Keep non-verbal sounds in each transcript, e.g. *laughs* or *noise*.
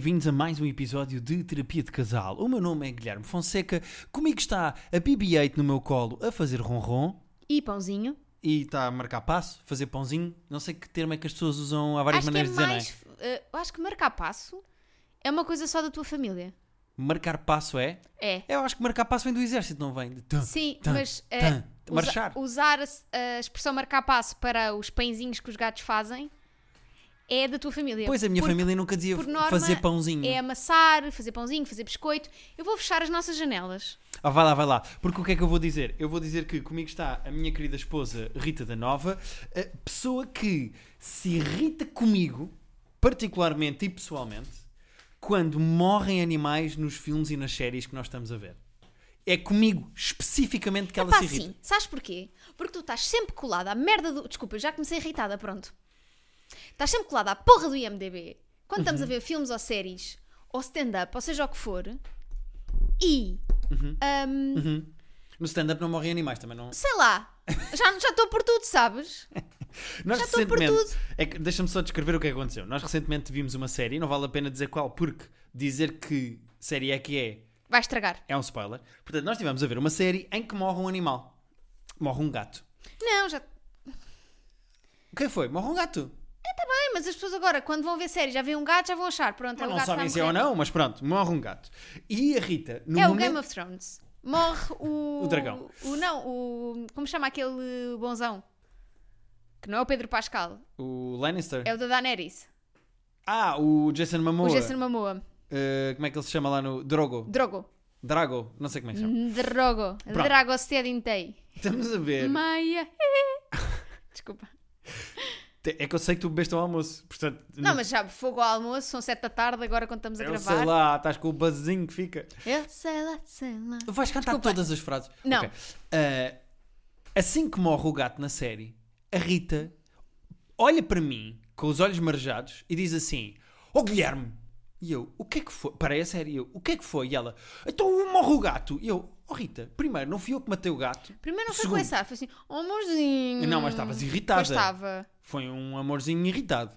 Bem-vindos a mais um episódio de Terapia de Casal. O meu nome é Guilherme Fonseca, comigo está a BB-8 no meu colo a fazer ronron E pãozinho. e está a marcar passo, fazer pãozinho. Não sei que termo é que as pessoas usam, há várias acho que é maneiras de dizer, mais. eh, eu acho que marcar passo é uma coisa só da tua família. não é? Marcar passo é? É. Eu acho que marcar passo vem do exército, não vem? De tum, Sim, tum, mas eh, tum. usa- marchar. usar a, a expressão marcar passo para os pãezinhos que os gatos fazem é da tua família. Pois a minha Porque família nunca dizia norma, fazer pãozinho. É amassar, fazer pãozinho, fazer biscoito. Eu vou fechar as nossas janelas. Ah, vai lá, vai lá. Porque o que é que eu vou dizer? Eu vou dizer que comigo está a minha querida esposa Rita da Nova, a pessoa que se irrita comigo, particularmente e pessoalmente, quando morrem animais nos filmes e nas séries que nós estamos a ver. É comigo, especificamente, que ela Pá, se irrita. sim. Sabes porquê? Porque tu estás sempre colada à merda do. Desculpa, eu já comecei irritada, pronto. Estás sempre colada à porra do IMDB. Quando estamos a Uhum. ver filmes ou séries, ou stand-up, ou seja o que for, e. hum, Uhum. No stand-up não morrem animais também, não. sei lá, já já estou por tudo, sabes? *laughs* Nós Já estou por tudo. É deixa-me só descrever o que é que aconteceu. Nós recentemente vimos uma série, não vale a pena dizer qual, porque dizer que série é que é Vai estragar. é um spoiler. Portanto, nós estivemos a ver uma série em que morre um animal. Morre um gato. Não, já. O que foi? Morre um gato. Bem, mas as pessoas agora, quando vão ver séries, já veem um gato, já vão achar. Pronto, é o não gato sabem se é ou não, mas pronto, morre um gato. E a Rita, no É o momento... Game of Thrones. Morre o. *laughs* O dragão. O, não, o. Como chama aquele bonzão? Que não é o Pedro Pascal. O Lannister. É o da Daenerys. Ah, o Jason Momoa. O Jason Momoa. Eh, como é que ele se chama lá no... Drogo. Drogo. Drago. Não sei como é que se chama. Drogo. Pronto. Drago Sedintei. Estamos a ver. Maia. *laughs* Desculpa. *laughs* É que eu sei que tu bebeste ao almoço. Portanto, Não, mas já fogo ao almoço, são sete da tarde, agora quando estamos a Eu gravar. sei lá, estás com o buzzinho que fica. Eu sei lá, sei lá. Vais cantar Desculpa. todas as frases. Não. Ok. Eh, assim que morre o gato na série, a Rita olha para mim com os olhos marejados e diz assim: Ó Guilherme! E eu, o que é que foi? Parei a série, eu, o que é que foi? E ela, então morre o gato. E eu, ó Rita, primeiro, não fui eu que matei o gato. Primeiro não foi Segundo. com esse ar, foi assim, oh amorzinho. Não, mas estavas irritada. Pois estava. Foi um amorzinho irritado.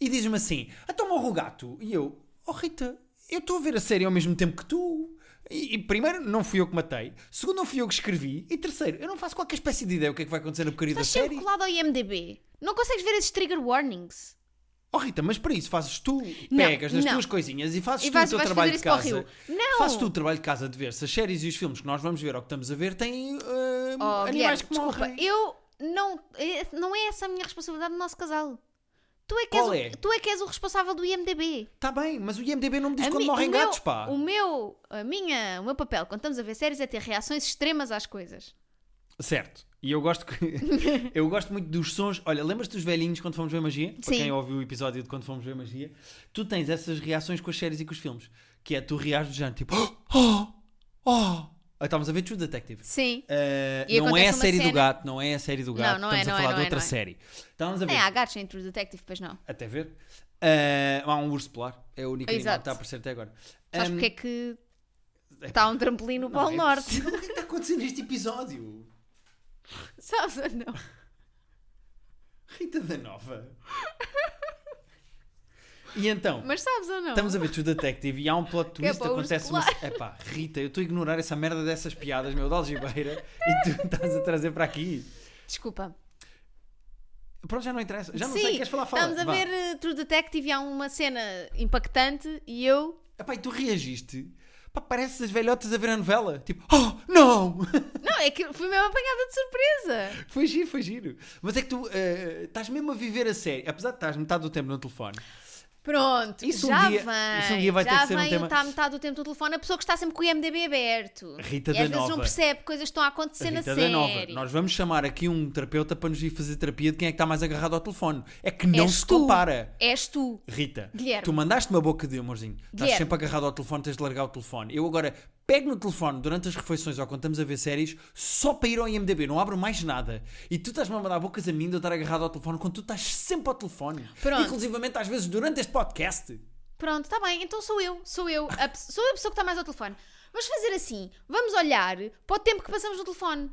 E diz-me assim: então morre o gato. E eu, oh Rita, eu estou a ver a série ao mesmo tempo que tu. E, e primeiro, não fui eu que matei. Segundo, não fui eu que escrevi. E terceiro, eu não faço qualquer espécie de ideia o que é que vai acontecer na porcaria da Estás série. colado ao IMDB. Não consegues ver esses trigger warnings. Oh Rita, mas para isso fazes tu, Não, pegas nas não. tuas coisinhas e fazes E tu vais- o teu trabalho de casa. Não. Fazes tu o trabalho de casa de ver se as séries e os filmes que nós vamos ver ou que estamos a ver têm eh, Oh, animais Guilherme, que desculpa, morrem. eu não. é- Não é essa a minha responsabilidade no nosso casal. Tu é que, Qual és, é? O, tu é que és o responsável do IMDB. Tá bem, mas o IMDB não me diz A quando mi- morrem meu- gatos, pá. O meu, a minha, o meu papel quando estamos a ver séries é ter reações extremas às coisas. Certo. E eu gosto que *laughs* eu gosto muito dos sons. Olha, lembras-te dos velhinhos quando fomos ver magia? Para Sim. quem ouviu o episódio de quando fomos ver magia, tu tens essas reações com as séries e com os filmes. Que é tu reages do género tipo oh, oh. Aí Estávamos a ver True Detective. Sim. Uh, não é a série do cena- gato, não é a série do gato. não é, Estamos não a é, falar não de é, outra não é. série. Estávamos a ver. Nem há gatos em True Detective, pois não. Até ver. Uh, há um urso polar. É o único animal que Exato. está a aparecer até agora. Sabes Um, porque é que está um trampolim no não Polo é Norte? O que é que está acontecendo neste episódio? *laughs* Sabes ou não? Rita da Nova. E então, Mas sabes ou não? estamos a ver True Detective e há um plot é twist, para acontece uma... Epá, Rita, eu estou a ignorar essa merda dessas piadas, meu, de algibeira, e tu *laughs* estás a trazer para aqui. Desculpa. Pronto, já não interessa. Já não Sim, sei, queres falar? Fala. estamos a Vá. ver uh, True Detective e há uma cena impactante e eu... Epá, e tu reagiste. Pá, pareces as velhotas a ver a novela. Tipo, oh, não! *laughs* Não, é que fui mesmo apanhada de surpresa. foi giro, foi giro. Mas é que tu eh, estás mesmo a viver a série, apesar de estás metade do tempo no telefone. Pronto, Isso um já dia- vem. isso um dia vai ter já que ser um vem tema- está metade do tempo do telefone a pessoa que está sempre com o IMDB aberto. Rita e da às vezes Nova. não percebe que coisas estão a acontecer na Rita série. da Nova. Nós vamos chamar aqui um terapeuta para nos ir fazer terapia de quem é que está mais agarrado ao telefone. É que não És se tu. compara. És tu. Rita, Guilherme. tu mandaste uma boca de amorzinho. Estás Guilherme. sempre agarrado ao telefone, tens de largar o telefone. Eu agora pego no telefone durante as refeições ou quando estamos a ver séries só para ir ao IMDB, não abro mais nada. E tu estás-me a mandar bocas a mim de eu estar agarrado ao telefone quando tu estás sempre ao telefone. Pronto. Inclusivamente às vezes durante este podcast. Pronto, está bem, então sou eu. Sou eu. A, sou eu a pessoa que está mais ao telefone. Vamos fazer assim. Vamos olhar para o tempo que passamos no telefone.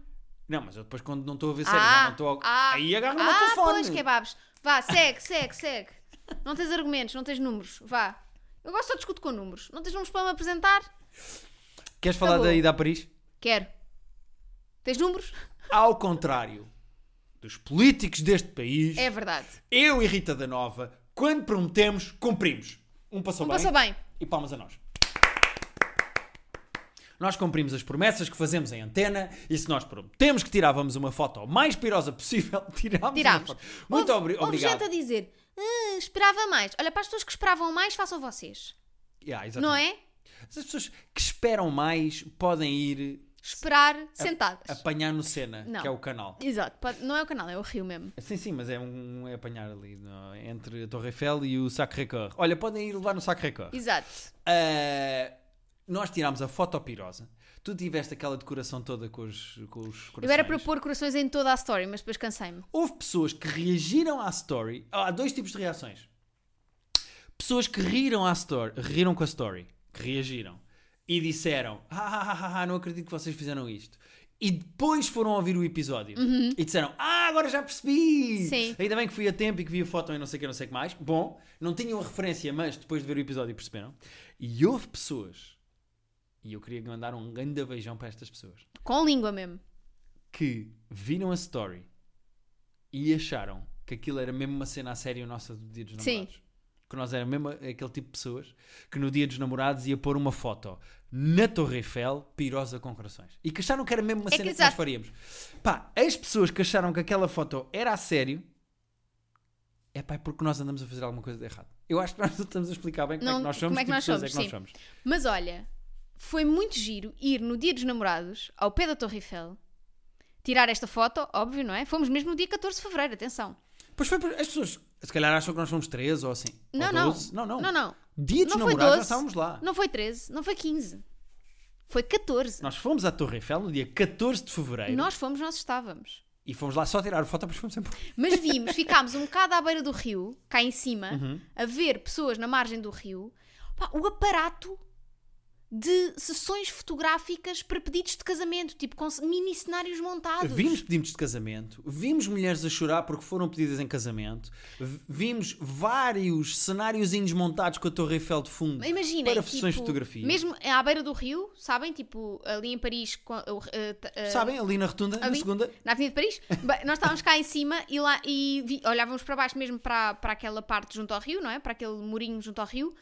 Não, mas eu depois quando não estou a ver séries, já não estou a... ah, aí agarro no ah, meu telefone. pois, kebabs. Vá, segue, segue, segue. Não tens argumentos, não tens números. Vá. Eu gosto só de discutir com números. Não tens números para me apresentar? Queres falar bom. da ida a Paris? Quero. Tens números? Ao contrário dos políticos deste país, É verdade. eu e Rita da Nova, quando prometemos, cumprimos. Um passou Não bem. passa bem. E palmas a nós. Nós cumprimos as promessas que fazemos em antena e se nós prometemos que tirávamos uma foto o mais pirosa possível, *laughs* tirámos, Tirámos. uma foto. Muito Houve- obri- houve obrigado. gente a dizer, "Ah, esperava mais. Olha, para as pessoas que esperavam mais, façam vocês. Yeah, Não é? As pessoas que esperam mais podem ir Esperar sentadas. apanhar no Não. que é o canal. Exato. Pode- Não é o canal, é o rio mesmo. Sim, sim, mas é um é apanhar ali no- entre a Torre Eiffel e o Sacré-Cœur. Olha, podem ir levar no Sacré-Cœur. Exato. Ah, nós tirámos a foto pirosa. Tu tiveste aquela decoração toda com os, com os corações. Eu era para pôr corações em toda a story, mas depois cansei-me. Houve pessoas que reagiram à story. Ah, Há dois tipos de reações. Pessoas que riram à story, riram com a story, que reagiram e disseram: ah, ah, ah, ah, não acredito que vocês fizeram isto. E depois foram ouvir o episódio e disseram: Ah, agora já percebi! Uhum. Sim. Ainda bem que fui a tempo e que vi a foto e não sei o que, não sei que mais. Bom, não tinham a referência, mas depois de ver o episódio perceberam. E houve pessoas, e eu queria mandar um grande beijão para estas pessoas, Com língua mesmo. que viram a story e acharam que aquilo era mesmo uma cena a sério nossa do Dia dos Sim. Que nós era mesmo aquele tipo de pessoas que no Dia dos Namorados ia pôr uma foto na Torre Eiffel, pirosa com corações. E que acharam que era mesmo uma É que cena que, nós exato. faríamos. Pá, as pessoas que acharam que aquela foto era a sério, é pá, é porque nós andamos a fazer alguma coisa de errado. Eu acho que nós estamos a explicar bem como é Não, que nós somos, como é que tipo nós pessoas somos, é que nós somos. Mas olha, foi muito giro ir no dia dos namorados, ao pé da Torre Eiffel, tirar esta foto, óbvio, não é? Fomos mesmo no dia 14 de fevereiro, atenção. Pois foi, as pessoas se calhar acham que nós somos 13 ou assim. Não, ou não. 12. Não, não. Não, não. Dia dos Não namorados 12. nós estávamos lá. Não foi 13, não foi 15. Foi 14. Nós fomos à Torre Eiffel no dia 14 de fevereiro Nós fomos, nós estávamos. e fomos lá só tirar foto, depois fomos sempre. Mas vimos, *laughs* ficámos um bocado à beira do rio, cá em cima, Uhum. a ver pessoas na margem do rio. Pá, o aparato de sessões fotográficas para pedidos de casamento, tipo com mini cenários montados. Vimos pedidos de casamento, vimos mulheres a chorar porque foram pedidas em casamento, vimos vários cenáriozinhos montados com a Torre Eiffel de fundo Imaginem, para sessões de tipo, fotografia. Mesmo à beira do rio, sabem? Tipo, ali em Paris, com- uh, uh, Sabem, ali na rotunda, na ali? segunda. na Avenida de Paris, *laughs* nós estávamos cá em cima e, lá, e vi- olhávamos para baixo mesmo para, para aquela parte junto ao rio, não é? Para aquele murinho junto ao rio.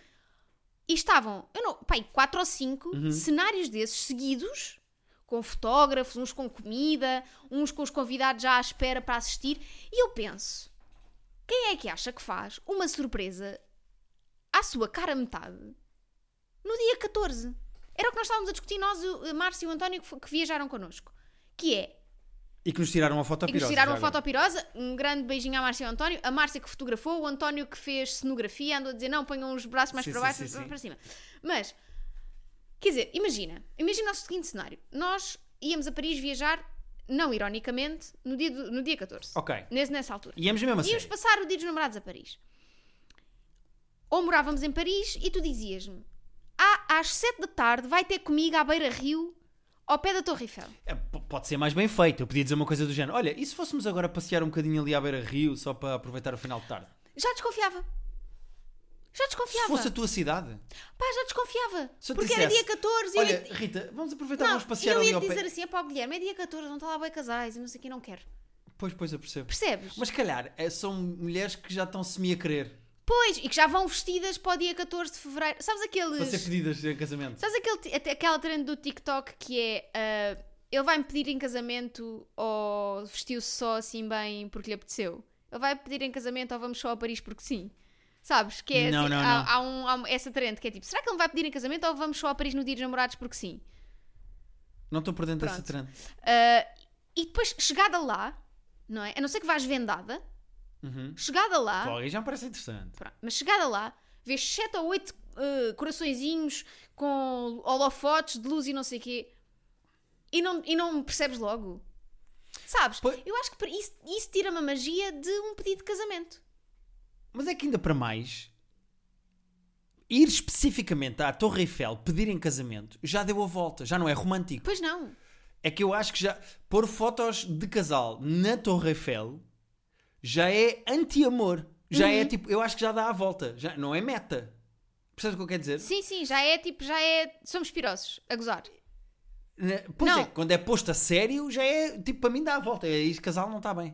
E estavam, eu não, pai, quatro ou cinco Uhum. cenários desses seguidos, com fotógrafos, uns com comida, uns com os convidados já à espera para assistir. E eu penso, quem é que acha que faz uma surpresa à sua cara metade no dia 14? Era o que nós estávamos a discutir, nós, o Márcio e o António, que viajaram connosco. Que é, E que nos tiraram uma foto e que pirosa. nos tiraram uma foto pirosa. Um grande beijinho à Márcia e ao António. A Márcia que fotografou, o António que fez cenografia, andou a dizer não, ponham os braços mais Sim, para baixo, sim, para, sim. para cima. Mas, quer dizer, imagina, imagina o seguinte cenário. Nós íamos a Paris viajar, não ironicamente, no dia, do- no dia 14. Ok. Nesse, nessa altura. Íamos mesmo assim. Íamos passar o dia dos namorados a Paris. Ou morávamos em Paris e tu dizias-me ah, às 7 da tarde vai ter comigo à beira-rio ao pé da Torre Eiffel. É, pode ser mais bem feito. Eu podia dizer uma coisa do género: olha, e se fôssemos agora passear um bocadinho ali à beira rio só para aproveitar o final de tarde? Já desconfiava. Já Se desconfiava. fosse a tua cidade. Pá, já desconfiava. Se eu Porque dissesse, era dia 14 e eu Olha, ia... Rita, vamos aproveitar, Não, vamos passear eu ali ia ao dizer pé. assim, pá, Guilherme, é dia 14, não está lá bem casais e não sei o que, não quero. Pois, pois, eu percebo. Percebes? Mas se calhar é, são mulheres que já estão semi a querer Pois, e que já vão vestidas para o dia 14 de Fevereiro. Sabes aqueles... para ser pedidas em casamento. Sabes aquele, até aquela trend do TikTok que é... ah, ele vai-me pedir em casamento ou vestiu-se só assim bem porque lhe apeteceu? Ele vai pedir em casamento ou vamos só a Paris porque sim? Sabes? Que é Não, assim, não, há, não. há um- há um- essa trend que é tipo, será que ele me vai pedir em casamento ou vamos só a Paris no dia dos namorados porque sim? Não estou por dentro dessa Pronto. trend. Uh, e depois, chegada lá, não é? A não ser que vás vendada, Uhum. chegada lá, já me parece interessante. pronto, mas chegada lá, vês 7 ou 8 coraçõezinhos com holofotes de luz e não sei o quê, e não, e não percebes logo. Sabes? Pois- Eu acho que isso, isso tira-me a magia de um pedido de casamento. Mas é que ainda para mais, ir especificamente à Torre Eiffel pedir em casamento já deu a volta, já não é romântico. Pois não. É que eu acho que já pôr fotos de casal na Torre Eiffel já é anti-amor. já Uhum. é tipo, eu acho que já dá a volta, já, não é meta. Percebes o que eu quero dizer? Sim, sim, já é tipo, já é. Somos pirosos, a gozar. Pois Não. é, quando é posto a sério, já é tipo, para mim dá a volta. É isso, casal não está bem.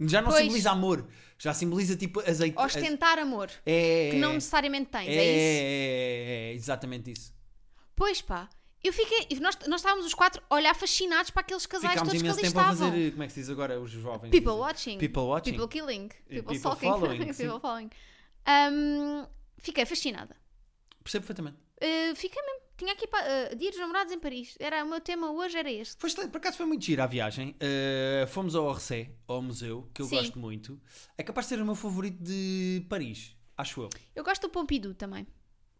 Já não Pois. simboliza amor, já simboliza tipo azeite. Ostentar amor, É, que não necessariamente tens, é, é, isso? é, é exatamente isso. Pois pá, eu fiquei. Nós, nós estávamos os quatro a olhar fascinados para aqueles casais Ficámos todos que ali tempo a estavam. fazer, como é que se diz agora, os jovens? People watching. People watching. People killing. People, people stalking. following, *laughs* people following. Um, fiquei fascinada. Percebo perfeitamente. Uh, fiquei mesmo. Tinha aqui uh, Dia dos Namorados em Paris. Era, o meu tema hoje era este. Foi por acaso foi muito giro a viagem. Uh, fomos ao Orsay, ao museu, que eu Sim. gosto muito. É capaz de ser o meu favorito de Paris, acho eu. Eu gosto do Pompidou também,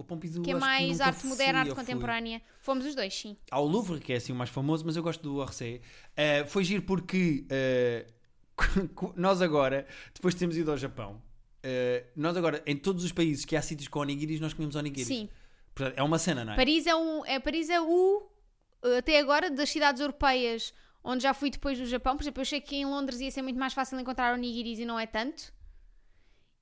O Pompidou que é mais nunca arte moderna, arte ou fui. contemporânea. Fomos os dois, sim. Há o Louvre, que é assim o mais famoso, mas eu gosto do Orsay. Uh, foi giro porque uh, *laughs* nós agora, depois de termos ido ao Japão, uh, nós agora, em todos os países que há sítios com onigiris, nós comemos onigiris. Sim. Portanto, é uma cena, não é? Paris é, um, é, Paris é o, até agora, das cidades europeias onde já fui depois do Japão. Por exemplo, eu achei que em Londres ia ser muito mais fácil encontrar onigiris e não é tanto.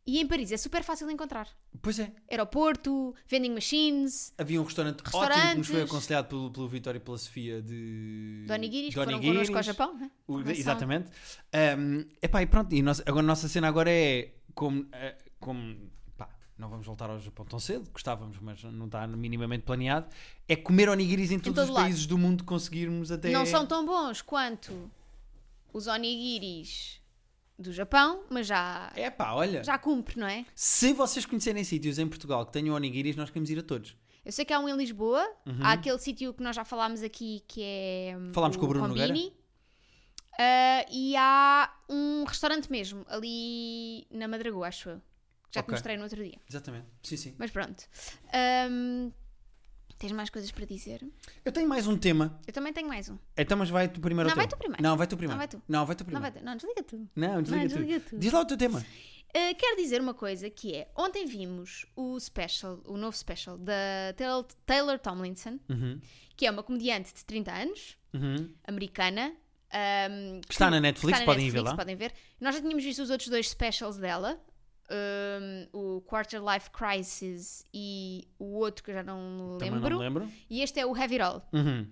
E em Paris é super fácil de encontrar. Pois é. Aeroporto, vending machines, Havia um restaurante ótimo que nos foi aconselhado pelo, pelo Vitório e pela Sofia de... onigiris, que foram connosco ao Japão. Né? O- exatamente. Um, epá, e pronto, e agora a nossa cena agora é como, eh, como pá, não vamos voltar ao Japão tão cedo, gostávamos, mas não está minimamente planeado, é comer onigiris em todos todo os lado. países do mundo que conseguirmos até... Não são tão bons quanto os onigiris do Japão, mas já, É pá, olha, já cumpre, não é? se vocês conhecerem sítios em Portugal que tenham onigiris, nós queremos ir a todos. Eu sei que há um em Lisboa, há aquele sítio que nós já falámos aqui que é hum, Uhum. Falámos com o Bruno Combini. Ah, e há um restaurante mesmo, ali na Madragoa, acho eu. que Já te Ok. mostrei no outro dia. Exatamente, sim, sim. Mas pronto. Hum, tens mais coisas para dizer? Eu tenho mais um tema, Eu também tenho mais um. então mas vai tu primeiro Não, vai tu primeiro. Não, vai tu primeiro. Não, vai tu. Não, vai tu Não, primeiro. vai ter- não, desliga tu. Não, desliga, Não, tu. desliga tu. Diz lá o teu tema. Uh, quero dizer uma coisa que é, ontem vimos o special, o novo special da Taylor, Taylor Tomlinson, Uhum, que é uma comediante de 30 anos, uhum. americana. um, Que está que- na Netflix, está na podem ir ver Netflix, lá. podem ver. Nós já tínhamos visto os outros dois specials dela, um, o Quarter Life Crisis e o outro que eu já não Também lembro. não lembro. E este é o Heavy Roll. Uhum.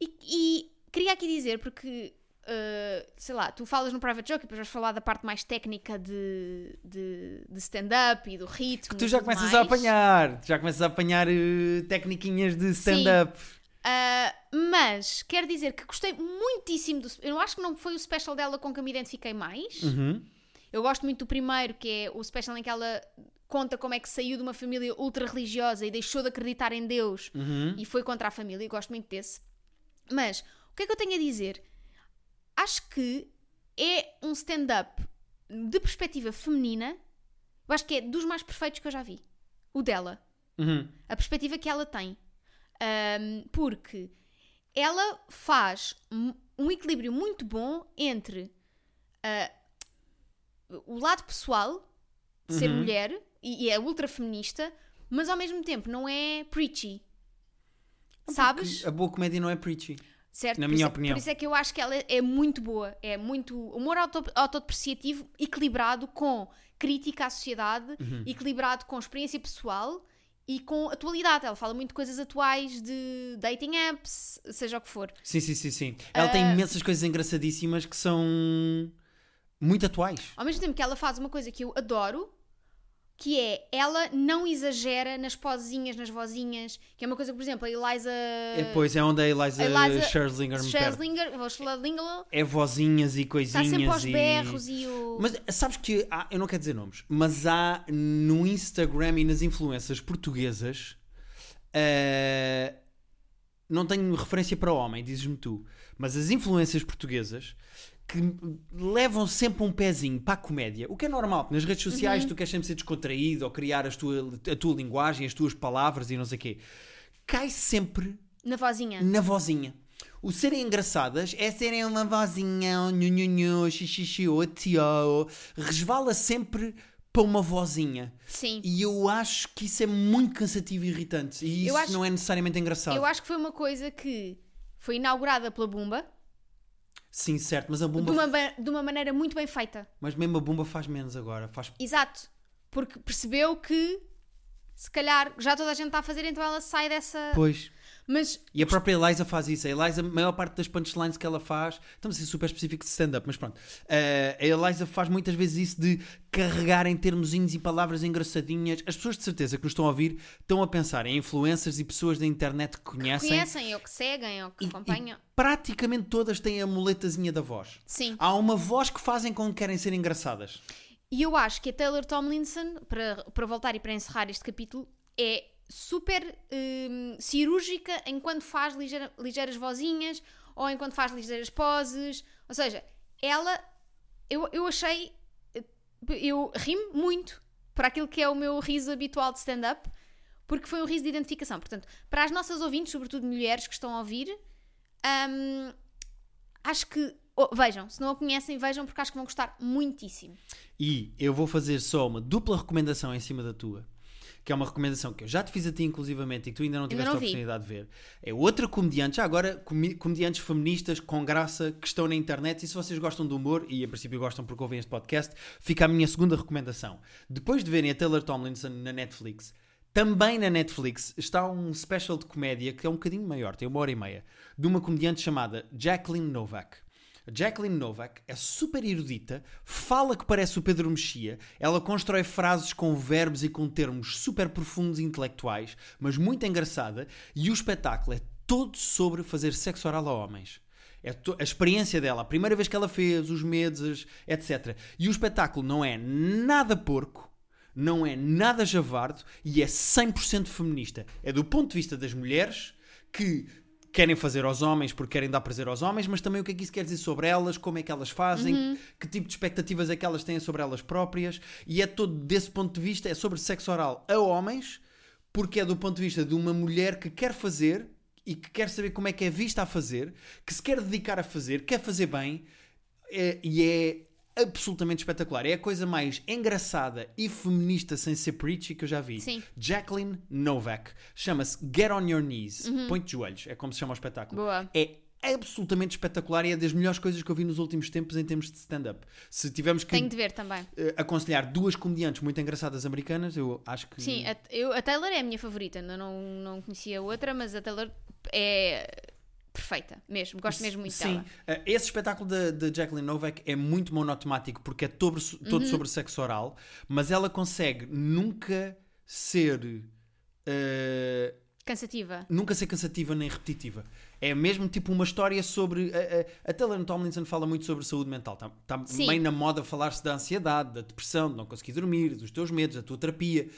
E, e queria aqui dizer, porque, uh, sei lá, tu falas no Private Joke e depois vais falar da parte mais técnica de, de, de stand-up e do ritmo. Tu e já começas mais. a apanhar, tu já começas a apanhar eh, tecniquinhas de stand-up. Uh, mas quero dizer que gostei muitíssimo do. Eu acho que não foi o special dela com que eu me identifiquei mais. Uhum. Eu gosto muito do primeiro, que é o special em que ela conta como é que saiu de uma família ultra religiosa e deixou de acreditar em Deus Uhum. e foi contra a família. Eu gosto muito desse. Mas o que é que eu tenho a dizer? Acho que é um stand-up de perspectiva feminina. Eu acho que é dos mais perfeitos que eu já vi. O dela. Uhum. A perspectiva que ela tem. Ahm, porque ela faz um- um equilíbrio muito bom entre ah, o lado pessoal de ser Uhum. mulher e, e é ultra feminista, mas ao mesmo tempo não é preachy. Sabes? A boa comédia não é preachy. Certo? na por minha isso, opinião. Por isso é que eu acho que ela é muito boa. É muito humor auto, autodepreciativo, equilibrado com crítica à sociedade, Uhum. equilibrado com experiência pessoal e com atualidade. Ela fala muito de coisas atuais de dating apps, seja o que for. Sim, sim, sim, sim. Ela tem Ah. imensas coisas engraçadíssimas que são muito atuais. Ao mesmo tempo que ela faz uma coisa que eu adoro, que é ela não exagera nas posezinhas, nas vozinhas, que é uma coisa por exemplo, a Eliza. É, pois é onde a Eliza, Eliza Scherzlinger me perde. Scherzlinger, Scherzlinger, É vozinhas e está coisinhas sempre aos e... berros e o. Mas sabes que há, eu não quero dizer nomes, mas há no Instagram e nas influências portuguesas eh, não tenho referência para homem, dizes-me tu, mas as influências portuguesas que levam sempre um pezinho para a comédia, o que é normal, nas redes Uhum. sociais tu queres sempre ser descontraído ou criar tua, a tua linguagem, as tuas palavras e não sei o quê. Cai sempre Na vozinha. na vozinha. O serem engraçadas é serem uma vozinha, oh, nhu, nhu, nhu, xixi, oh, tio, resvala sempre para uma vozinha. Sim. E eu acho que isso é muito cansativo e irritante. E Eu isso acho- não é necessariamente engraçado. Eu acho que foi uma coisa que foi inaugurada pela Bumba. Sim, certo, mas a De bomba. uma, ba- de uma maneira muito bem feita. Mas mesmo a bomba faz menos agora. Faz... Exato. Porque percebeu que se calhar já toda a gente está a fazer, então ela sai dessa. Pois. Mas E a própria Eliza faz isso. A Eliza, a maior parte das punchlines que ela faz, estamos a ser super específicos de stand-up, mas pronto. Eh, a Eliza faz muitas vezes isso de carregar em termozinhos e palavras engraçadinhas. As pessoas de certeza que nos estão a ouvir estão a pensar em influencers e pessoas da internet que conhecem. conhecem, ou que seguem, ou que e, acompanham. e praticamente todas têm a muletazinha da voz. Sim. Há uma voz que fazem com que querem ser engraçadas. E eu acho que a Taylor Tomlinson, para, para voltar e para encerrar este capítulo, é super hum, cirúrgica enquanto faz ligeira- ligeiras vozinhas ou enquanto faz ligeiras poses. Ou seja, ela, eu, eu achei, eu ri muito para aquilo que é o meu riso habitual de stand-up, porque foi um riso de identificação. Portanto, para as nossas ouvintes, sobretudo mulheres que estão a ouvir, hum, acho que. oh, vejam, se não a conhecem, vejam, porque acho que vão gostar muitíssimo. E eu vou fazer só uma dupla recomendação em cima da tua. Que é uma recomendação que eu já te fiz a ti, inclusivamente, e que tu ainda não tiveste não a vi. oportunidade de ver. É outra comediante, já agora, comediantes feministas com graça que estão na internet. E se vocês gostam do humor, e em princípio gostam porque ouvem este podcast, fica a minha segunda recomendação. Depois de verem a Taylor Tomlinson na Netflix, também na Netflix está um special de comédia que é um bocadinho maior, tem uma hora e meia, de uma comediante chamada Jacqueline Novak. Jacqueline Novak é super erudita, fala que parece o Pedro Mexia, ela constrói frases com verbos e com termos super profundos e intelectuais, mas muito engraçada, e o espetáculo é todo sobre fazer sexo oral a homens. É a experiência dela, a primeira vez que ela fez, os medos, etc. E o espetáculo não é nada porco, não é nada javardo e é 100% feminista. É do ponto de vista das mulheres que querem fazer aos homens porque querem dar prazer aos homens, mas também o que é que isso quer dizer sobre elas, como é que elas fazem, que tipo de expectativas é que elas têm sobre elas próprias. E é todo desse ponto de vista, é sobre sexo oral a homens, porque é do ponto de vista de uma mulher que quer fazer e que quer saber como é que é vista a fazer, que se quer dedicar a fazer, quer fazer bem, é- e é absolutamente espetacular. É a coisa mais engraçada e feminista sem ser preachy que eu já vi. Sim. Jacqueline Novak. Chama-se Get on Your Knees. Põe de joelhos. É como se chama o espetáculo. Uhum. Boa. É absolutamente espetacular e é das melhores coisas que eu vi nos últimos tempos em termos de stand-up. Se tivermos que Tenho de ver também. eh, aconselhar duas comediantes muito engraçadas americanas, eu acho que... Sim, a, eu- a Taylor é a minha favorita. Eu não, não conhecia outra, mas a Taylor é perfeita, mesmo. Gosto mesmo muito Sim, dela. Eh, esse espetáculo da da Jacqueline Novak é muito monotemático porque é todo, Uhum. todo sobre sexo oral, mas ela consegue nunca ser. eh, Cansativa. nunca ser cansativa nem repetitiva. É mesmo tipo uma história sobre. A, a, a Taylor Tomlinson fala muito sobre saúde mental. Está tá meio na moda falar-se da ansiedade, da depressão, de não conseguir dormir, dos teus medos, da tua terapia.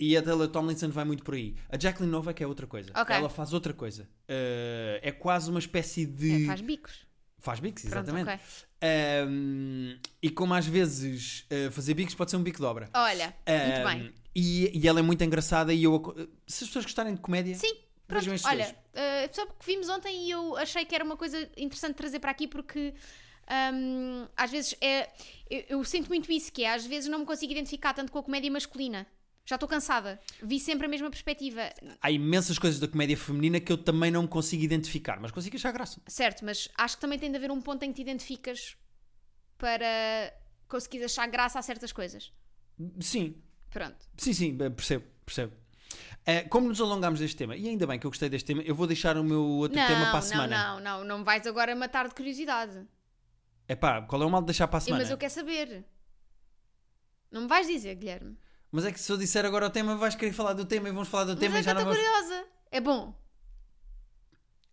E a Taylor Tomlinson vai muito por aí. A Jacqueline Novak é outra coisa. Ok. Ela faz outra coisa. Eh, é quase uma espécie de. É, faz bicos. Faz bicos, Pronto, exatamente. ok. Um, e como às vezes uh, fazer bicos pode ser um bico de obra. Olha, muito Um, bem. E, e ela é muito engraçada e eu se as pessoas gostarem de comédia, Sim, pronto. Olha, uh, só porque vimos ontem e eu achei que era uma coisa interessante trazer para aqui porque hum, às vezes é. Eu, eu sinto muito isso, que é às vezes não me consigo identificar tanto com a comédia masculina. Já estou cansada. Vi sempre a mesma perspectiva. Há imensas coisas da comédia feminina que eu também não me consigo identificar, mas consigo achar graça. Certo, mas acho que também tem de haver um ponto em que te identificas para conseguires achar graça a certas coisas. Sim, Pronto. sim, sim, percebo, percebo. Eh, como nos alongámos deste tema, e ainda bem que eu gostei deste tema, eu vou deixar o meu outro tema para a Não, não, semana. não, não, não me vais agora matar de curiosidade. É pá, qual é o mal de deixar para a semana? Mas eu quero saber. Não me vais dizer, Guilherme. Mas é que se eu disser agora o tema, vais querer falar do tema e vamos falar do tema mas e é já que eu não estou vamos. curiosa. É bom.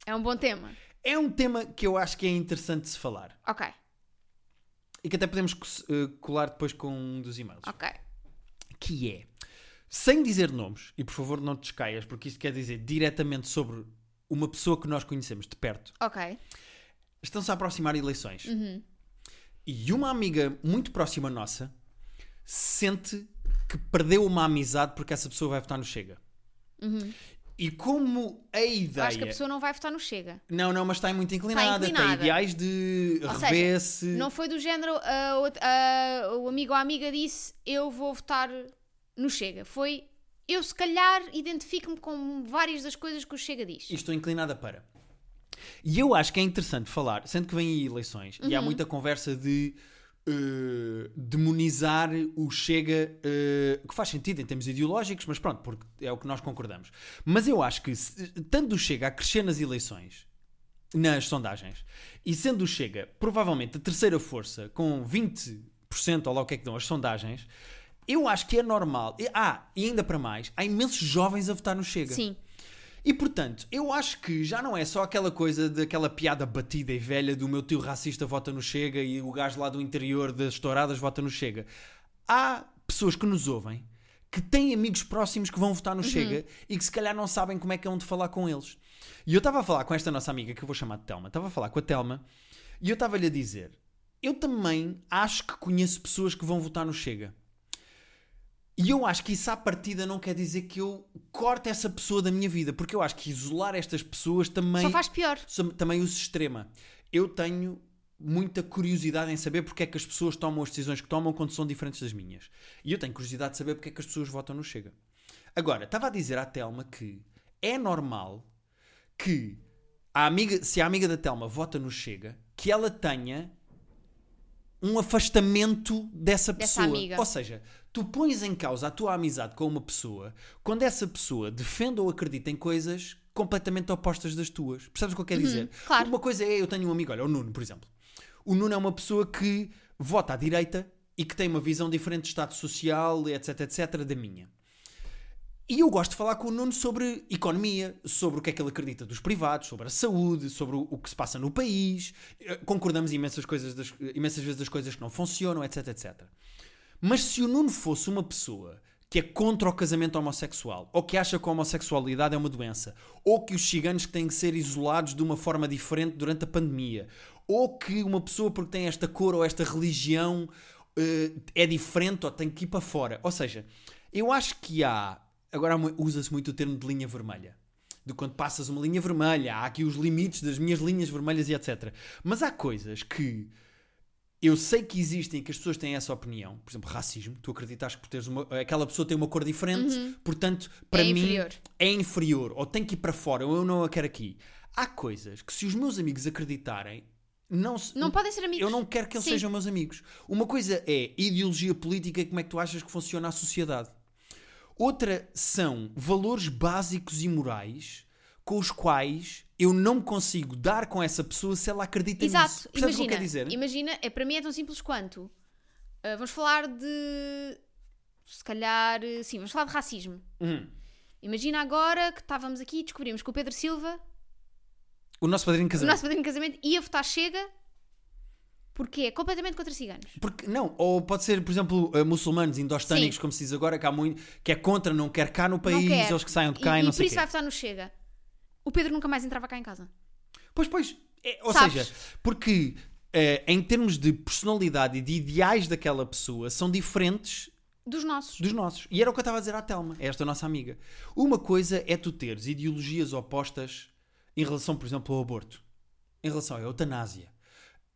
É um bom tema. É um tema que eu acho que é interessante de se falar. Ok, E que até podemos eh, colar depois com um dos e-mails. ok. Que é, sem dizer nomes, e por favor não te descaias, porque isto quer dizer diretamente sobre uma pessoa que nós conhecemos de perto, Ok. estão-se a aproximar eleições. Uhum. E uma amiga muito próxima nossa sente que perdeu uma amizade porque essa pessoa vai votar no Chega. E como a Uhum. Eu ideia. acho que a pessoa não vai votar no Chega. Não, não, mas está muito inclinada. inclinada. Tem ideais de rever-se. Não foi do género, o- ah, o amigo ou a amiga disse eu vou votar no Chega. Foi eu se calhar identifico-me com várias das coisas que o Chega diz. E estou inclinada para. E eu acho que é interessante falar, sendo que vêm aí eleições, e há Uhum. muita conversa de eh, demonizar o Chega, eh, que faz sentido em termos ideológicos, mas pronto, porque é o que nós concordamos. Mas eu acho que, se- tanto o Chega a crescer nas eleições, nas sondagens, e sendo o Chega provavelmente a terceira força, com 20% ou lá o que é que dão as sondagens, eu acho que é normal. Ah, e ainda para mais, há imensos jovens a votar no Chega. Sim. E portanto, eu acho que já não é só aquela coisa daquela piada batida e velha do meu tio racista vota no Chega e o gajo lá do interior das touradas vota no Chega. Há pessoas que nos ouvem que têm amigos próximos que vão votar no Chega e que se calhar não sabem como é que é onde falar com eles. E eu estava a falar com esta nossa amiga, que eu vou chamar de Telma, estava a falar com a Telma e eu estava-lhe a dizer: eu também acho que conheço pessoas que vão votar no Chega. E eu acho que isso à partida não quer dizer que eu corte essa pessoa da minha vida, porque eu acho que isolar estas pessoas também, Só faz pior. também os extrema. Eu tenho muita curiosidade em saber porque é que as pessoas tomam as decisões que tomam quando são diferentes das minhas. E eu tenho curiosidade de saber porque é que as pessoas votam no Chega. Agora, estava a dizer à Telma que é normal que a amiga, se a amiga da Telma vota no Chega, que ela tenha um afastamento dessa Dessa pessoa. amiga. Ou seja, tu pões em causa a tua amizade com uma pessoa quando essa pessoa defende ou acredita em coisas completamente opostas das tuas. Percebes o que eu quero dizer? Uhum, claro. Uma coisa é, eu tenho um amigo, olha, o Nuno, por exemplo. O Nuno é uma pessoa que vota à direita e que tem uma visão diferente de Estado Social, etc, etc, da minha. E eu gosto de falar com o Nuno sobre economia, sobre o que é que ele acredita dos privados, sobre a saúde, sobre o, o que se passa no país. Eh, Concordamos imensas, coisas das- imensas vezes das coisas que não funcionam, etc, etc. Mas se o Nuno fosse uma pessoa que é contra o casamento homossexual, ou que acha que a homossexualidade é uma doença, ou que os ciganos têm que ser isolados de uma forma diferente durante a pandemia, ou que uma pessoa porque tem esta cor ou esta religião eh, é diferente ou tem que ir para fora. Ou seja, eu acho que há. Agora usa-se muito o termo de linha vermelha. De quando passas uma linha vermelha, há aqui os limites das minhas linhas vermelhas e etc. Mas há coisas que eu sei que existem que as pessoas têm essa opinião. Por exemplo, racismo. Tu acreditas que por teres uma, aquela pessoa tem uma cor diferente, portanto, para É mim inferior. é inferior. Ou tem que ir para fora, ou eu não a quero aqui. Há coisas que se os meus amigos acreditarem, não, se- Não podem ser amigos. eu não quero que eles Sim. sejam meus amigos. Uma coisa é ideologia política e como é que tu achas que funciona a sociedade. Outra são valores básicos e morais com os quais eu não consigo dar com essa pessoa se ela acredita Exato. nisso. O que eu Imagina, quero dizer? imagina, é, para mim é tão simples quanto. ah, vamos falar de. Se calhar. eh, Sim, vamos falar de racismo. Uhum. Imagina agora que estávamos aqui e descobrimos que o Pedro Silva, O nosso padrinho de o casamento. nosso padrinho de casamento, ia votar Chega porque é completamente contra ciganos. Porque, não, ou pode ser, por exemplo, eh, muçulmanos indostânicos, Sim. como se diz agora, que há muito, que é contra, não quer cá no país, eles que saiam de cá e, e, não e por sei o isso quê. vai votar no Chega. O Pedro nunca mais entrava cá em casa. Pois, pois. É, ou Sabes? seja, porque eh, em termos de personalidade e de ideais daquela pessoa são diferentes Dos nossos. dos nossos. E era o que eu estava a dizer à Telma, esta nossa amiga. Uma coisa é tu teres ideologias opostas em relação, por exemplo, ao aborto, em relação à eutanásia.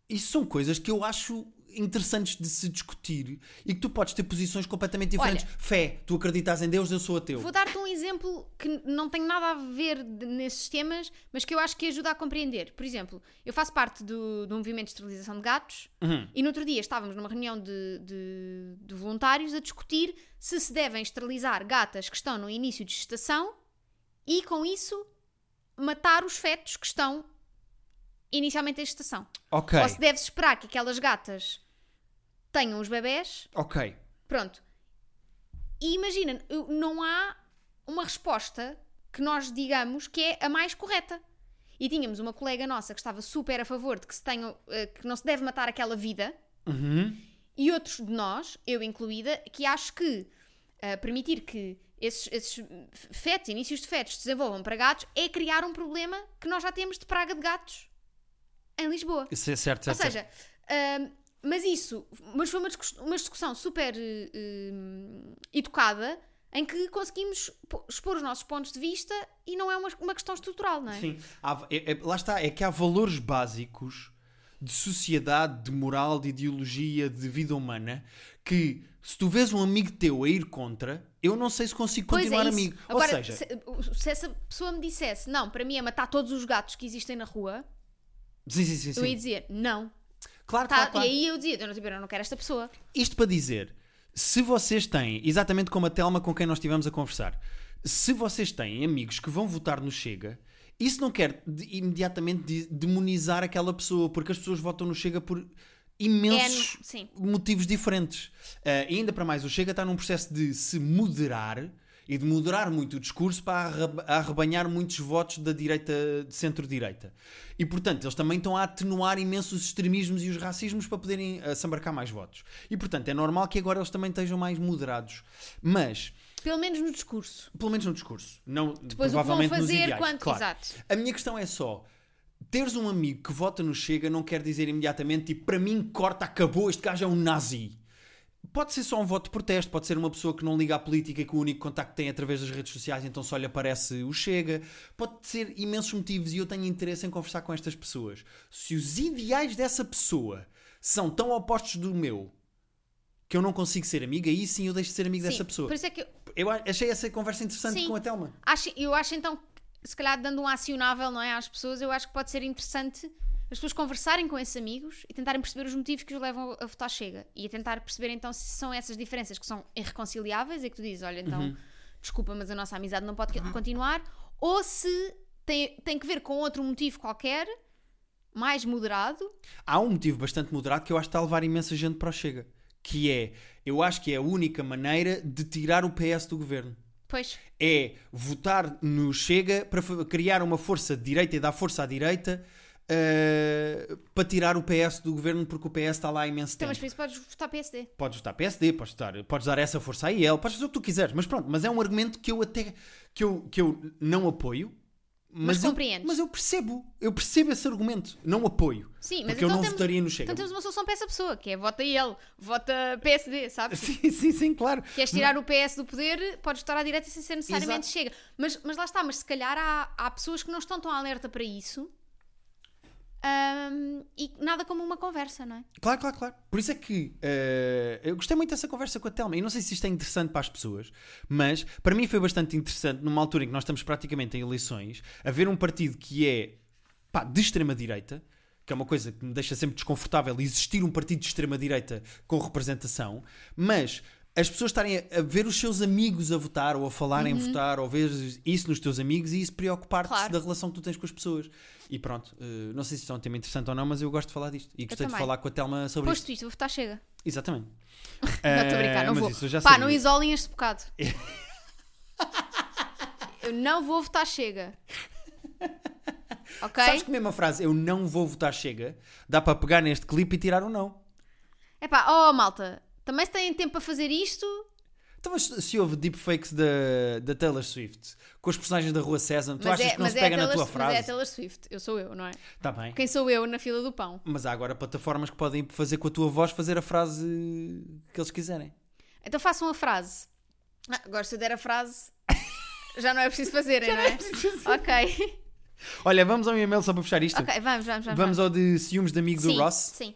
Isso são coisas que eu acho interessantes de se discutir e que tu podes ter posições completamente diferentes. Fé, tu acreditas em Deus, eu sou ateu. Vou dar-te um exemplo que não tem nada a ver nesses temas, mas que eu acho que ajuda a compreender. Por exemplo, eu faço parte do, do movimento de esterilização de gatos Uhum. e no outro dia estávamos numa reunião de, de- de voluntários a discutir se se devem esterilizar gatas que estão no início de gestação e, com isso, matar os fetos que estão inicialmente em gestação. Ok, Ou se deve esperar que aquelas gatas tenham os bebés ok. Pronto. E imagina, não há uma resposta que nós digamos que é a mais correta. E tínhamos uma colega nossa que estava super a favor de que, se tenham, eh, que não se deve matar aquela vida, Uhum. e outros de nós, eu incluída, que acho que eh, permitir que esses, esses fetos, inícios de fetos, se desenvolvam para gatos é criar um problema que nós já temos de praga de gatos em Lisboa. Isso é certo, certo. Ou seja, hum, mas isso, mas foi uma discuss- uma discussão super hum, educada em que conseguimos po- expor os nossos pontos de vista e não é uma, uma questão estrutural, não é? Sim. Há- é- é- lá está, é que há valores básicos de sociedade, de moral, de ideologia, de vida humana, que se tu vês um amigo teu a ir contra, eu não sei se consigo Pois continuar é amigo. Agora, Ou seja, se, se essa pessoa me dissesse, não, para mim é matar todos os gatos que existem na rua, sim, sim, sim, sim. eu ia dizer, não. Claro, Tá, claro, claro. E aí eu dizia, eu não, tipo, eu não quero esta pessoa. Isto para dizer, se vocês têm, exatamente como a Telma com quem nós estivemos a conversar, se vocês têm amigos que vão votar no Chega, isso não quer de- imediatamente de- demonizar aquela pessoa, porque as pessoas votam no Chega por imensos É, motivos diferentes. E ainda para mais, o Chega está num processo de se moderar e de moderar muito o discurso para arreba- arrebanhar muitos votos da direita, de centro-direita. E, portanto, eles também estão a atenuar imensos extremismos e os racismos para poderem se embarcar mais votos. E, portanto, é normal que agora eles também estejam mais moderados. Mas, Pelo menos no discurso. pelo menos no discurso, não Depois o que vão provavelmente fazer ideais. quando. Claro. Exato. A minha questão é só. Teres um amigo que vota no Chega não quer dizer imediatamente tipo, para mim, corta, acabou, este gajo é um nazi. Pode ser só um voto de protesto, pode ser uma pessoa que não liga à política e que o único contacto que tem é através das redes sociais, então só lhe aparece o Chega. Pode ser imensos motivos e eu tenho interesse em conversar com estas pessoas. Se os ideais dessa pessoa são tão opostos do meu que eu não consigo ser amigo, aí sim eu deixo de ser amigo Sim, dessa pessoa. Por isso é que eu Eu achei essa conversa interessante Sim. com a Telma. acho, eu acho então, se calhar dando um acionável não é, às pessoas, eu acho que pode ser interessante as pessoas conversarem com esses amigos e tentarem perceber os motivos que os levam a votar Chega. E a tentar perceber então se são essas diferenças que são irreconciliáveis e que tu dizes, olha, então, Uhum. desculpa, mas a nossa amizade não pode continuar, ou se tem, tem que ver com outro motivo qualquer, mais moderado, há um motivo bastante moderado que eu acho que está a levar imensa gente para o Chega. Que é, eu acho que é a única maneira de tirar o PS do governo. pois, É votar no Chega para criar uma força de direita e dar força à direita eh, para tirar o PS do governo porque o PS está lá há imenso então, tempo. mas por isso podes votar PSD. Podes votar PSD, podes, votar, podes dar essa força a ele, podes fazer o que tu quiseres, mas pronto, mas é um argumento que eu até que eu, que eu não apoio. Mas, Mas eu, mas eu percebo, eu percebo esse argumento, não apoio. Sim, mas porque eu então não temos- votaria no Chega. Então temos uma solução para essa pessoa, que é vota ele, vota PSD, sabes? *laughs* Sim, sim, sim, claro. Queres tirar o PS do poder, podes votar à direita sem ser necessariamente Exato. chega. Mas, mas lá está, mas se calhar há, há pessoas que não estão tão alerta para isso. Ahm, e nada como uma conversa, não é? Claro, claro, claro. Por isso é que eh, eu gostei muito dessa conversa com a Telma. E não sei se isto é interessante para as pessoas, mas para mim foi bastante interessante numa altura em que nós estamos praticamente em eleições, haver um partido que é pá, de extrema-direita, que é uma coisa que me deixa sempre desconfortável existir um partido de extrema-direita com representação, mas as pessoas estarem a, a ver os seus amigos a votar ou a falarem em votar ou ver isso nos teus amigos e isso preocupar-te Uhum. Claro. da relação que tu tens com as pessoas. E pronto, eh, não sei se isto é um tema interessante ou não, mas eu gosto de falar disto. E gostei de falar com a Telma sobre Posto isto, vou votar chega. isto. Exatamente. *laughs* Não estou a brincar, não vou. Pá, sabia. não isolem este bocado. *laughs* Eu não vou votar chega. Ok? Sabes que mesmo a frase eu não vou votar chega, dá para pegar neste clipe e tirar um não. É pá, oh malta, também se têm tempo para fazer isto, Então, mas se houve deepfakes da, da Taylor Swift com os personagens da Rua César, tu achas é, que não se é pega na Taylor- tua Mas é frase? a Taylor Swift, eu sou eu, não é? Está bem. Quem sou eu na fila do pão? Mas há agora plataformas que podem fazer com a tua voz fazer a frase que eles quiserem. Então façam a frase. Ah, agora se eu der a frase, *laughs* já não é preciso fazerem, não é? Ok. Olha, vamos ao e-mail só para fechar isto. Ok, vamos, vamos, vamos. Vamos ao de ciúmes de amigo sim, do Ross. Sim.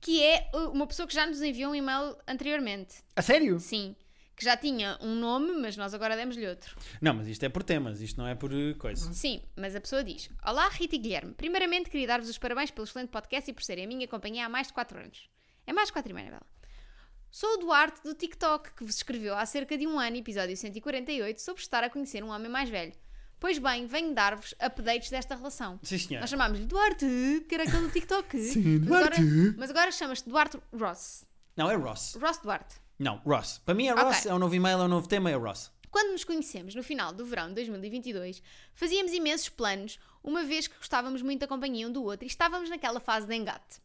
Que é uh, uma pessoa que já nos enviou um e-mail anteriormente. A sério? Sim. Que já tinha um nome, mas nós agora demos-lhe outro. Não, mas isto é por temas, isto não é por uh, coisa. Sim, mas a pessoa diz: Olá, Rita e Guilherme. Primeiramente, queria dar-vos os parabéns pelo excelente podcast e por serem a minha companhia há mais de 4 anos. É mais de 4 e meia, Bela. Sou o Duarte do TikTok, que vos escreveu há cerca de um ano, episódio 148, sobre estar a conhecer um homem mais velho. Pois bem, venho dar-vos updates desta relação. Sim, senhor. Nós chamámos-lhe Duarte, que era aquele do TikTok. Sim, Mas agora, Duarte. mas agora chamas-te Duarte Ross. Não, é Ross. Ross Duarte. Não, Ross. Para mim é Ross, Ok. é um novo e-mail, é um novo tema, é Ross. Quando nos conhecemos no final do verão de 2022, fazíamos imensos planos, uma vez que gostávamos muito da companhia um do outro e estávamos naquela fase de engate.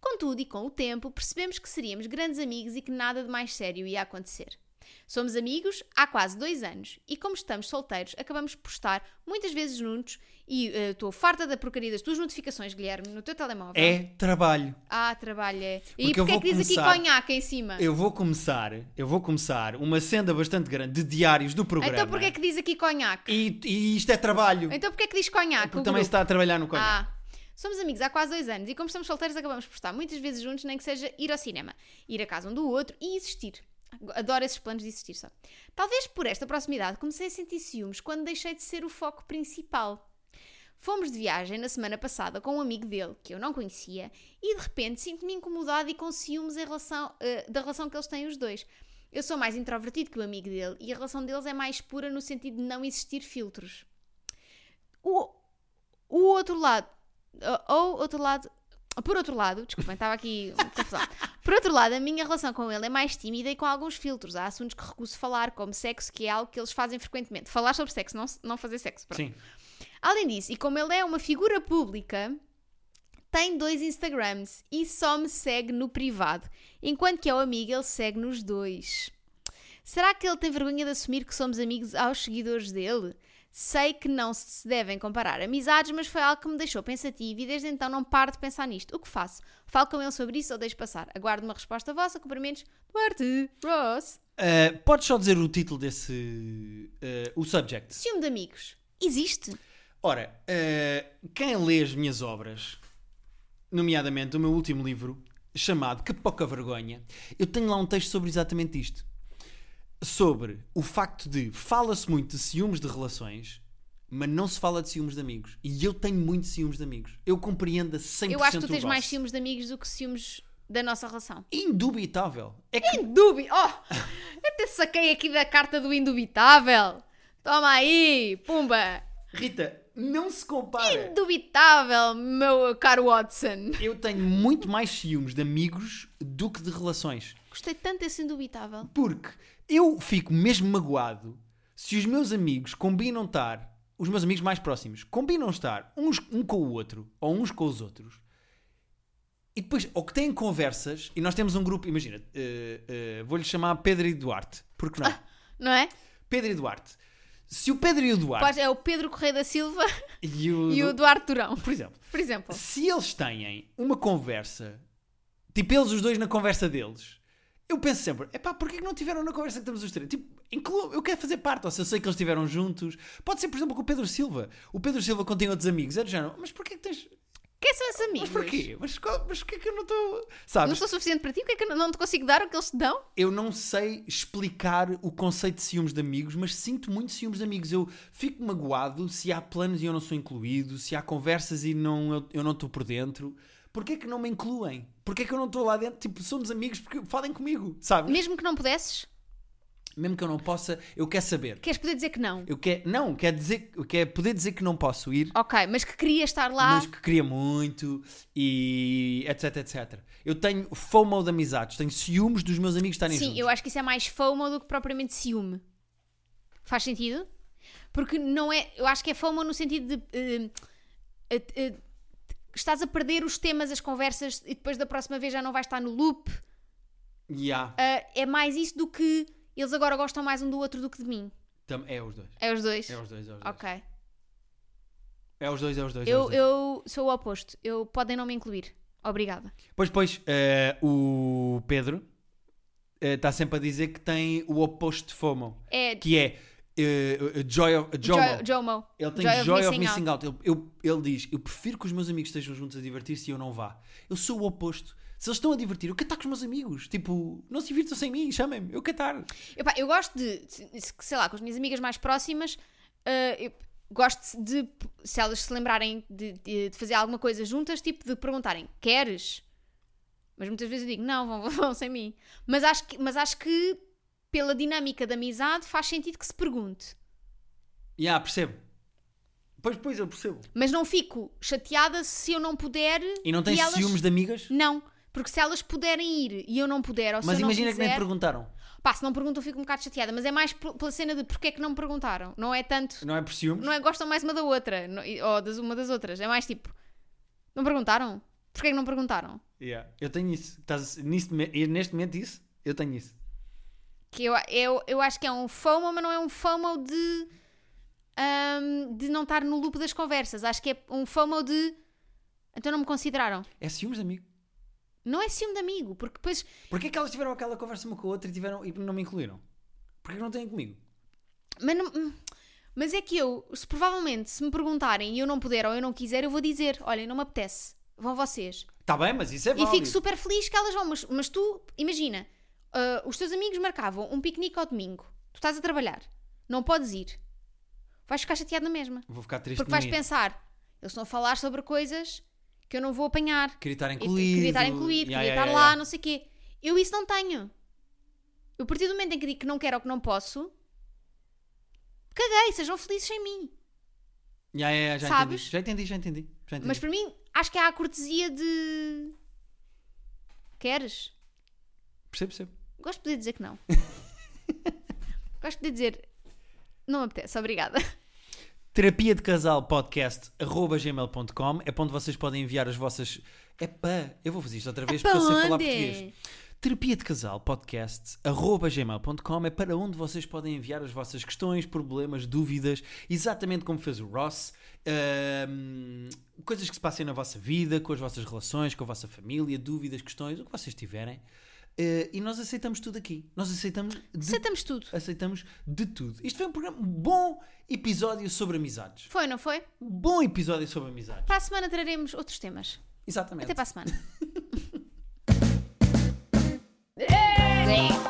Contudo, e com o tempo, percebemos que seríamos grandes amigos e que nada de mais sério ia acontecer. Somos amigos há quase dois anos e, como estamos solteiros, acabamos por estar muitas vezes juntos e eh, estou farta da porcaria das tuas notificações, Guilherme, no teu telemóvel. É trabalho. Ah, trabalho é. E Porque eu porquê é que diz aqui começar- conhaque em cima? Eu vou começar, eu vou começar uma senda bastante grande de diários do programa. Então porquê é que diz aqui conhaque? e, e isto é trabalho. Então porquê é que diz conhaque? Porque também se está a trabalhar no conhaque. Ah, Somos amigos há quase dois anos e, como estamos solteiros, acabamos por estar muitas vezes juntos, nem que seja ir ao cinema, ir à casa um do outro e existir. Adoro esses planos de existir só. Talvez por esta proximidade comecei a sentir ciúmes quando deixei de ser o foco principal. Fomos de viagem na semana passada com um amigo dele que eu não conhecia e de repente sinto-me incomodado e com ciúmes em relação, eh, da relação que eles têm os dois. Eu sou mais introvertido que o amigo dele e a relação deles é mais pura no sentido de não existir filtros. O, o outro lado, ou outro lado, por outro lado, desculpem, estava aqui confusão. Por outro lado, a minha relação com ele é mais tímida e com alguns filtros. Há assuntos que recuso falar, como sexo, que é algo que eles fazem frequentemente. Falar sobre sexo, não, não fazer sexo. Pronto. Sim. Além disso, e como ele é uma figura pública, tem dois Instagrams e só me segue no privado, enquanto que ao amigo ele segue nos dois. Será que ele tem vergonha de assumir que somos amigos aos seguidores dele? Sei que não se devem comparar amizades, mas foi algo que me deixou pensativo e desde então não paro de pensar nisto. O que faço? Falo com ele sobre isso ou deixo passar? Aguardo uma resposta vossa, cumprimentos, Duarte Ross. Uh, podes só dizer o título desse. uh, o subject. Ciúme de amigos. Existe? Ora, uh, quem lê as minhas obras, nomeadamente o meu último livro, chamado Que Pouca Vergonha, eu tenho lá um texto sobre exatamente isto. Sobre o facto de fala-se muito de ciúmes de relações, mas não se fala de ciúmes de amigos. E eu tenho muito ciúmes de amigos. Eu compreendo a 100% Eu acho que tu tens mais ciúmes de amigos do que ciúmes da nossa relação. Indubitável. É que Indubi... Oh! Até saquei aqui da carta do indubitável. Toma aí, pumba. Rita, não se compara. Indubitável, meu caro Watson. Eu tenho muito mais ciúmes de amigos do que de relações. Gostei tanto desse indubitável. Porque eu fico mesmo magoado se os meus amigos combinam estar, os meus amigos mais próximos, combinam estar uns um com o outro ou uns com os outros. E depois, ou que têm conversas, e nós temos um grupo, imagina, eh, eh, vou-lhe chamar Pedro e Duarte, porque não? Não é? Pedro e Duarte. Se o Pedro e o Duarte Pois é o Pedro Correia da Silva *laughs* e o, e o Duarte Durão, por exemplo, por exemplo. se eles têm uma conversa, tipo eles os dois na conversa deles, eu penso sempre, epá, porquê que não tiveram na conversa que estamos os três? Tipo, inclu- eu quero fazer parte, ou se eu sei que eles estiveram juntos, pode ser, por exemplo, com o Pedro Silva. O Pedro Silva tem outros amigos, é do género, mas porquê que tens... Quem são esses amigos? Mas porquê? Mas, qual- mas porquê que eu não estou... Sabes? Não sou suficiente para ti? Porquê é que eu não te consigo dar o que eles te dão? eu não sei explicar o conceito de ciúmes de amigos, mas sinto muito ciúmes de amigos. Eu fico magoado se há planos e eu não sou incluído, se há conversas e não, eu, eu não estou por dentro. Porquê que não me incluem? Porquê que eu não estou lá dentro? Tipo, somos amigos porque falem comigo, sabes? Mesmo que não pudesses, Mesmo que eu não possa, eu quero saber. queres poder dizer que não? Eu quero, não, quer dizer, eu quero poder dizer que não posso ir, Ok, mas que queria estar lá. mas que queria muito e etc, etc. Eu tenho FOMO de amizades, tenho ciúmes dos meus amigos estarem Sim, juntos. eu acho que isso é mais FOMO do que propriamente ciúme. Faz sentido? Porque não é. Eu acho que é FOMO no sentido de. eh, eh, eh, estás a perder os temas, as conversas e depois da próxima vez já não vais estar no loop. Yeah. Ah, é mais isso do que eles agora gostam mais um do outro do que de mim. Tam- É os dois. É os dois? É os dois, é os dois. Ok. É os dois, é os dois. é os Eu, dois. eu sou o oposto. Eu, podem não me incluir. Obrigada. Pois, pois, eh, o Pedro está sempre a dizer que tem o oposto de FOMO, É que é eh, Joy of, Jomo. Jomo. Ele tem Joy Joy, of Missing Missing Out. Ele, eu- ele diz: Eu prefiro que os meus amigos estejam juntos a divertir-se e eu não vá. Eu sou o oposto. Se eles estão a divertir, eu estar com os meus amigos. Tipo, não se divirtam sem mim, chamem-me, eu estar. Epá, eu gosto de, se- sei lá, com as minhas amigas mais próximas, ah, eu gosto de, se elas se lembrarem de, de- de fazer alguma coisa juntas, tipo de perguntarem, queres? Mas muitas vezes eu digo, não, vão, *laughs* vão sem mim. Mas acho, que, mas acho que pela dinâmica da amizade faz sentido que se pergunte. Ya, percebo. Pois, pois, eu percebo. Mas não fico chateada se eu não puder. E não tens elas... ciúmes de amigas? Não, porque se elas puderem ir e eu não puder, ou se Mas eu não imagina que nem quiser, perguntaram. pá, se não perguntam fico um bocado chateada, mas é mais pela cena de porque é que não me perguntaram. Não é tanto, Não é por ciúmes? não é gostam mais uma da outra, e- ou das uma das outras, é mais tipo, não perguntaram? Porquê é que não perguntaram? Yeah. Eu tenho isso. Estás, nisso, e neste momento, isso? Eu tenho isso. Que eu, eu, eu acho que é um FOMO, mas não é um FOMO de, ahm, de não estar no loop das conversas. Acho que é um FOMO de, então não me consideraram. É ciúmes de amigo. Não é ciúme de amigo, porque depois Porquê que elas tiveram aquela conversa uma com a outra e, tiveram, e não me incluíram? Porquê que não têm comigo? Mas não- Mas é que eu, se provavelmente, se me perguntarem e eu não puder ou eu não quiser, eu vou dizer: olhem, não me apetece. Vão vocês. Está bem, mas isso é E válido. fico super feliz que elas vão. Mas, mas tu, imagina, ah, os teus amigos marcavam um piquenique ao domingo. Tu estás a trabalhar. Não podes ir. Vais ficar chateado na mesma. Vou ficar triste Porque vais pensar: eles estão a falar sobre coisas que eu não vou apanhar. Queria estar E incluído. Queria estar incluído, Ya, queria ya, estar ya, lá, não sei o quê. Eu isso não tenho. Eu, a partir do momento em que digo que não quero ou que não posso, caguei, sejam felizes sem mim. Ya, ya, já Sabes? entendi. Já entendi, já entendi. Já entendi. Mas para mim, acho que há a cortesia de. Queres? Percebo, percebo. Gosto de poder dizer que não. *laughs* Gosto de poder dizer. Não me apetece, obrigada. Terapia de Casal Podcast arroba gmail.com é para onde vocês podem enviar as vossas. É pá, eu vou fazer isto outra vez para porque eu sei falar português. Terapia de Casal Podcast arroba gmail.com é para onde vocês podem enviar as vossas questões, problemas, dúvidas, exatamente como fez o Ross. Ahm, coisas que se passem na vossa vida, com as vossas relações, com a vossa família, dúvidas, questões, o que vocês tiverem. Uh, e nós aceitamos tudo aqui. Nós aceitamos. De, aceitamos tudo. Aceitamos de tudo. Isto foi um programa. Bom episódio sobre amizades. Foi, não foi? Bom episódio sobre amizades. Para a semana traremos outros temas. Exatamente. Até para a semana. *laughs*